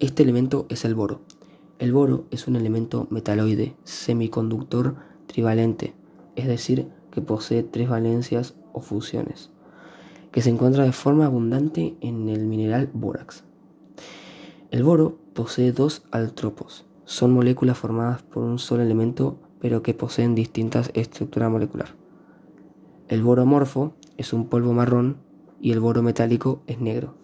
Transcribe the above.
Este elemento es el boro. El boro es un elemento metaloide semiconductor trivalente, es decir, que posee tres valencias o fusiones, que se encuentra de forma abundante en el mineral bórax. El boro posee dos altropos. Son moléculas formadas por un solo elemento pero que poseen distintas estructuras molecular. El boro amorfo es un polvo marrón y el boro metálico es negro.